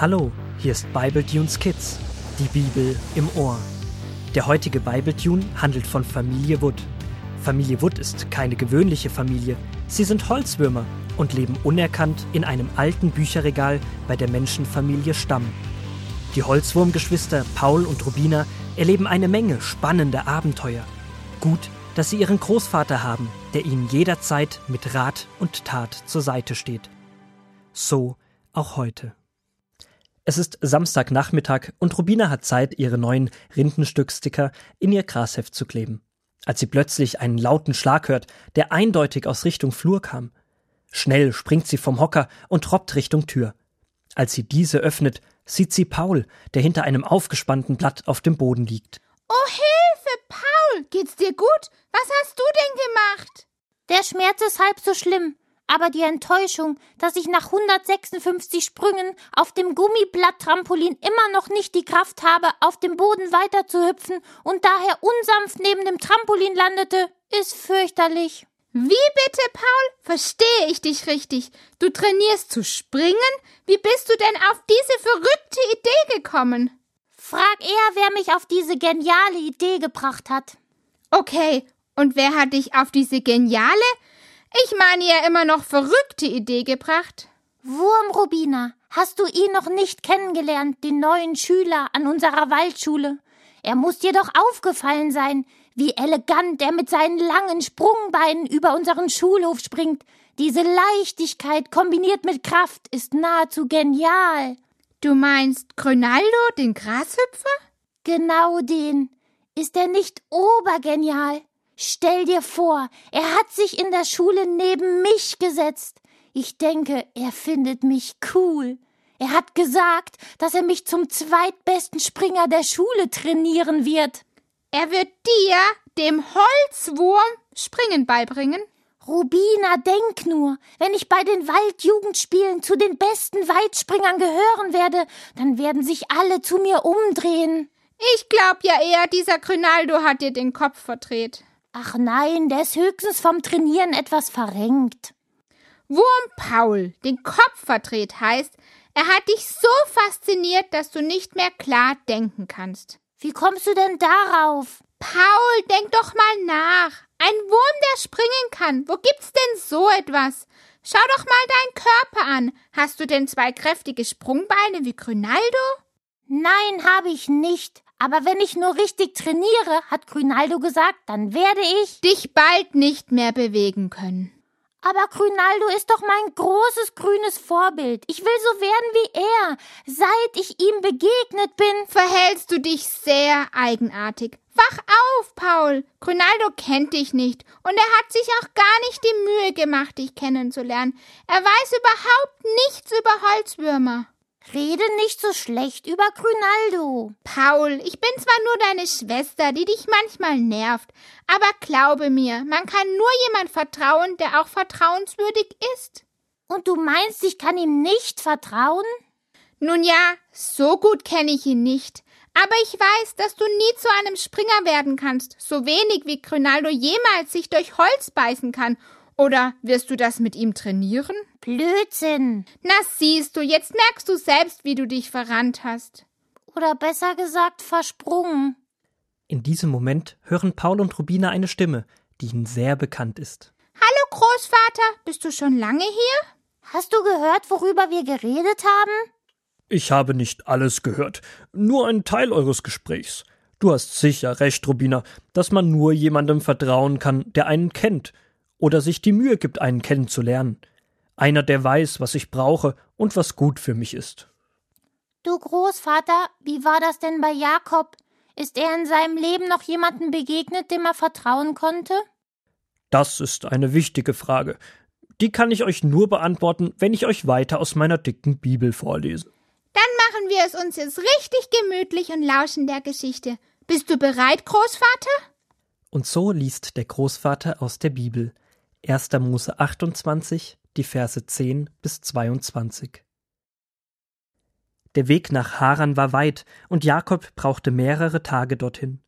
Hallo, hier ist Bible Tunes Kids, die Bibel im Ohr. Der heutige Bible Tune handelt von Familie Wood. Familie Wood ist keine gewöhnliche Familie. Sie sind Holzwürmer und leben unerkannt in einem alten Bücherregal bei der Menschenfamilie Stamm. Die Holzwurmgeschwister Paul und Rubina erleben eine Menge spannender Abenteuer. Gut, dass sie ihren Großvater haben, der ihnen jederzeit mit Rat und Tat zur Seite steht. So auch heute. Es ist Samstagnachmittag und Rubina hat Zeit, ihre neuen Rindenstücksticker in ihr Grasheft zu kleben. Als sie plötzlich einen lauten Schlag hört, der eindeutig aus Richtung Flur kam. Schnell springt sie vom Hocker und troppt Richtung Tür. Als sie diese öffnet, sieht sie Paul, der hinter einem aufgespannten Blatt auf dem Boden liegt. Oh Hilfe, Paul, geht's dir gut? Was hast du denn gemacht? Der Schmerz ist halb so schlimm, aber die Enttäuschung, dass ich nach 156 Sprüngen auf dem Gummiblatt-Trampolin immer noch nicht die Kraft habe, auf dem Boden weiterzuhüpfen und daher unsanft neben dem Trampolin landete, ist fürchterlich. Wie bitte, Paul? Verstehe ich dich richtig? Du trainierst zu springen? Wie bist du denn auf diese verrückte Idee gekommen? Frag eher, wer mich auf diese geniale Idee gebracht hat. Okay, und wer hat dich auf diese geniale, ich meine ja immer noch verrückte Idee gebracht? Wurmrubiner, hast du ihn noch nicht kennengelernt, den neuen Schüler an unserer Waldschule? Er muss dir doch aufgefallen sein, wie elegant er mit seinen langen Sprungbeinen über unseren Schulhof springt. Diese Leichtigkeit kombiniert mit Kraft ist nahezu genial. Du meinst Gronaldo, den Grashüpfer? Genau den. Ist er nicht obergenial? Stell dir vor, er hat sich in der Schule neben mich gesetzt. Ich denke, er findet mich cool. Er hat gesagt, dass er mich zum zweitbesten Springer der Schule trainieren wird. Er wird dir, dem Holzwurm, Springen beibringen? Rubina, denk nur, wenn ich bei den Waldjugendspielen zu den besten Weitspringern gehören werde, dann werden sich alle zu mir umdrehen. Ich glaub ja eher, dieser Grinaldo hat dir den Kopf verdreht. Ach nein, der ist höchstens vom Trainieren etwas verrenkt. Wurm Paul den Kopf verdreht heißt, er hat dich so fasziniert, dass du nicht mehr klar denken kannst. Wie kommst du denn darauf? Paul, denk doch mal nach. Ein Wurm, der springen kann. Wo gibt's denn so etwas? Schau doch mal deinen Körper an. Hast du denn zwei kräftige Sprungbeine wie Grünaldo? Nein, habe ich nicht. Aber wenn ich nur richtig trainiere, hat Grünaldo gesagt, dann werde ich dich bald nicht mehr bewegen können. Aber Grünaldo ist doch mein großes grünes Vorbild. Ich will so werden wie er. Seit ich ihm begegnet bin, verhältst du dich sehr eigenartig. Wach auf, Paul. Grünaldo kennt dich nicht und er hat sich auch gar nicht die Mühe gemacht, dich kennenzulernen. Er weiß überhaupt nichts über Holzwürmer. Rede nicht so schlecht über Grünaldo. Paul, ich bin zwar nur deine Schwester, die dich manchmal nervt, aber glaube mir, man kann nur jemand vertrauen, der auch vertrauenswürdig ist. Und du meinst, ich kann ihm nicht vertrauen? Nun ja, so gut kenne ich ihn nicht. Aber ich weiß, dass du nie zu einem Springer werden kannst, so wenig wie Grünaldo jemals sich durch Holz beißen kann oder wirst du das mit ihm trainieren? Blödsinn. Na siehst du, jetzt merkst du selbst, wie du dich verrannt hast. Oder besser gesagt versprungen. In diesem Moment hören Paul und Rubina eine Stimme, die ihnen sehr bekannt ist. Hallo Großvater, bist du schon lange hier? Hast du gehört, worüber wir geredet haben? Ich habe nicht alles gehört, nur einen Teil eures Gesprächs. Du hast sicher recht, Rubina, dass man nur jemandem vertrauen kann, der einen kennt, oder sich die Mühe gibt, einen kennenzulernen. Einer, der weiß, was ich brauche und was gut für mich ist. Du Großvater, wie war das denn bei Jakob? Ist er in seinem Leben noch jemandem begegnet, dem er vertrauen konnte? Das ist eine wichtige Frage. Die kann ich euch nur beantworten, wenn ich euch weiter aus meiner dicken Bibel vorlese. Dann machen wir es uns jetzt richtig gemütlich und lauschen der Geschichte. Bist du bereit, Großvater? Und so liest der Großvater aus der Bibel. 1. Mose 28, die Verse 10 bis 22. Der Weg nach Haran war weit, und Jakob brauchte mehrere Tage dorthin.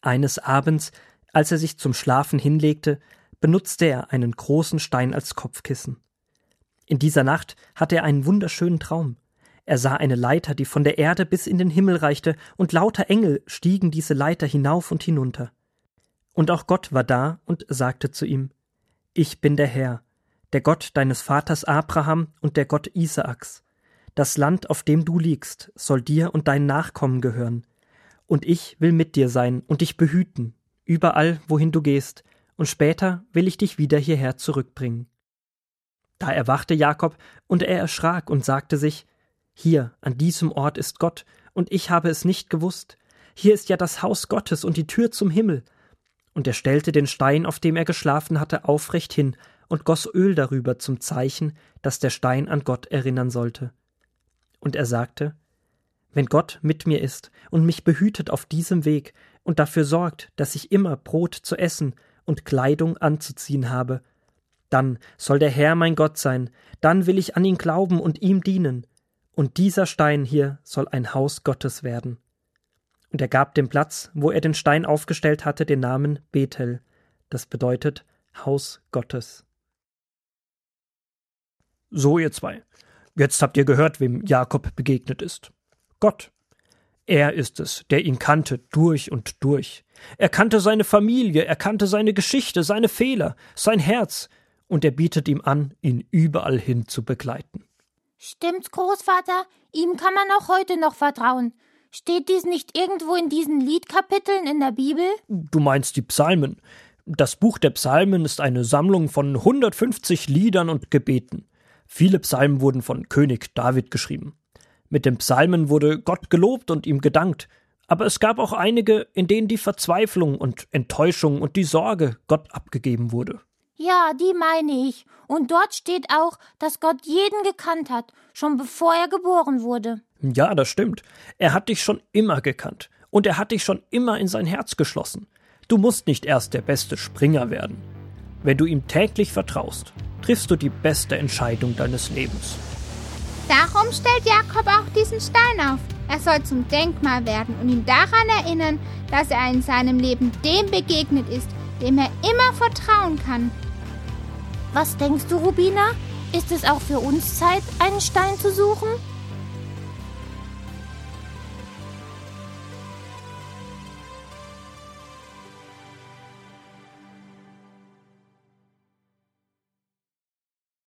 Eines Abends, als er sich zum Schlafen hinlegte, benutzte er einen großen Stein als Kopfkissen. In dieser Nacht hatte er einen wunderschönen Traum. Er sah eine Leiter, die von der Erde bis in den Himmel reichte, und lauter Engel stiegen diese Leiter hinauf und hinunter. Und auch Gott war da und sagte zu ihm Ich bin der Herr, der Gott deines Vaters Abraham und der Gott Isaaks. Das Land, auf dem du liegst, soll dir und deinen Nachkommen gehören. Und ich will mit dir sein und dich behüten, überall, wohin du gehst, und später will ich dich wieder hierher zurückbringen. Da erwachte Jakob, und er erschrak und sagte sich Hier, an diesem Ort ist Gott, und ich habe es nicht gewusst. Hier ist ja das Haus Gottes und die Tür zum Himmel. Und er stellte den Stein, auf dem er geschlafen hatte, aufrecht hin und goss Öl darüber zum Zeichen, dass der Stein an Gott erinnern sollte. Und er sagte Wenn Gott mit mir ist und mich behütet auf diesem Weg und dafür sorgt, dass ich immer Brot zu essen und Kleidung anzuziehen habe, dann soll der Herr mein Gott sein, dann will ich an ihn glauben und ihm dienen, und dieser Stein hier soll ein Haus Gottes werden. Und er gab dem Platz, wo er den Stein aufgestellt hatte, den Namen Bethel, das bedeutet Haus Gottes. So, ihr zwei. Jetzt habt ihr gehört, wem Jakob begegnet ist. Gott. Er ist es, der ihn kannte durch und durch. Er kannte seine Familie, er kannte seine Geschichte, seine Fehler, sein Herz, und er bietet ihm an, ihn überall hin zu begleiten. Stimmt's, Großvater? Ihm kann man auch heute noch vertrauen. Steht dies nicht irgendwo in diesen Liedkapiteln in der Bibel? Du meinst die Psalmen. Das Buch der Psalmen ist eine Sammlung von 150 Liedern und Gebeten. Viele Psalmen wurden von König David geschrieben. Mit den Psalmen wurde Gott gelobt und ihm gedankt, aber es gab auch einige, in denen die Verzweiflung und Enttäuschung und die Sorge Gott abgegeben wurde. Ja, die meine ich. Und dort steht auch, dass Gott jeden gekannt hat, schon bevor er geboren wurde. Ja, das stimmt. Er hat dich schon immer gekannt. Und er hat dich schon immer in sein Herz geschlossen. Du musst nicht erst der beste Springer werden. Wenn du ihm täglich vertraust, triffst du die beste Entscheidung deines Lebens. Darum stellt Jakob auch diesen Stein auf. Er soll zum Denkmal werden und ihn daran erinnern, dass er in seinem Leben dem begegnet ist, dem er immer vertrauen kann. Was denkst du, Rubina? Ist es auch für uns Zeit, einen Stein zu suchen?